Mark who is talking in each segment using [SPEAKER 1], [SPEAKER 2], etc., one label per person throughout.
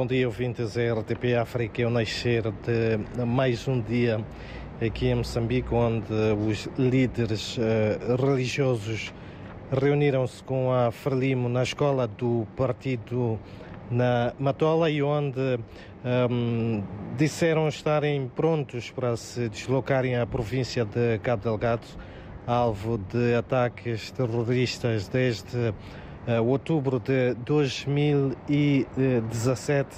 [SPEAKER 1] Bom dia, ouvintes da RTP África. Eu nascer de mais um dia aqui em Moçambique, onde os líderes uh, religiosos reuniram-se com a Frelimo na escola do partido na Matola e onde um, disseram estarem prontos para se deslocarem à província de Cabo Delgado, alvo de ataques terroristas desde outubro de 2017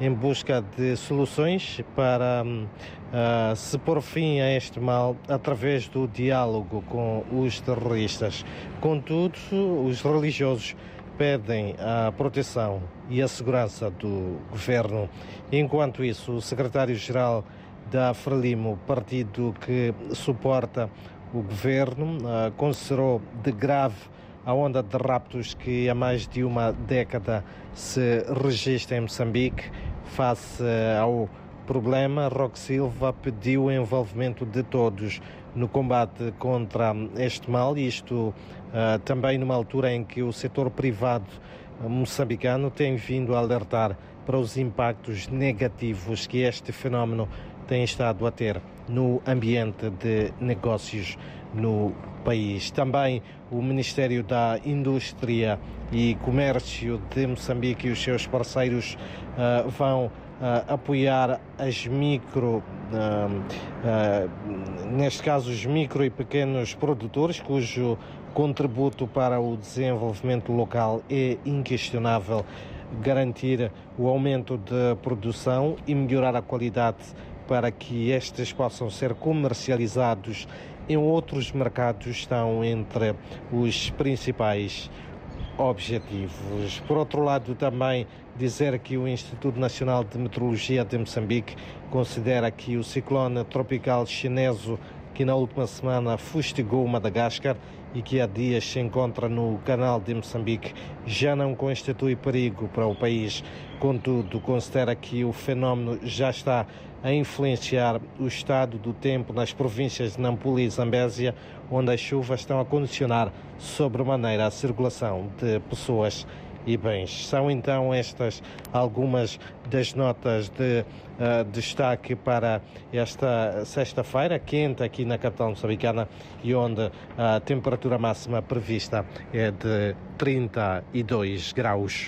[SPEAKER 1] em busca de soluções para uh, se pôr fim a este mal através do diálogo com os terroristas. Contudo, os religiosos pedem a proteção e a segurança do governo. Enquanto isso, o secretário-geral da Frelimo, partido que suporta o governo, uh, considerou de grave a onda de raptos que há mais de uma década se registra em Moçambique. Face ao problema, Roque Silva pediu o envolvimento de todos no combate contra este mal, isto uh, também numa altura em que o setor privado moçambicano tem vindo a alertar para os impactos negativos que este fenómeno tem estado a ter no ambiente de negócios no país. Também o Ministério da Indústria e Comércio de Moçambique e os seus parceiros uh, vão uh, apoiar as micro, uh, neste caso os micro e pequenos produtores, cujo contributo para o desenvolvimento local é inquestionável. Garantir o aumento de produção e melhorar a qualidade para que estes possam ser comercializados em outros mercados estão entre os principais objetivos. Por outro lado, também dizer que o Instituto Nacional de Meteorologia de Moçambique considera que o ciclone tropical chinês que na última semana fustigou Madagascar e que há dias se encontra no canal de Moçambique, já não constitui perigo para o país. Contudo, considera que o fenómeno já está a influenciar o estado do tempo nas províncias de Nampula e Zambésia, onde as chuvas estão a condicionar sobremaneira a circulação de pessoas e bens. São então estas algumas das notas de uh, destaque para esta sexta-feira, quente aqui na capital moçambicana e onde a temperatura máxima prevista é de 32 graus.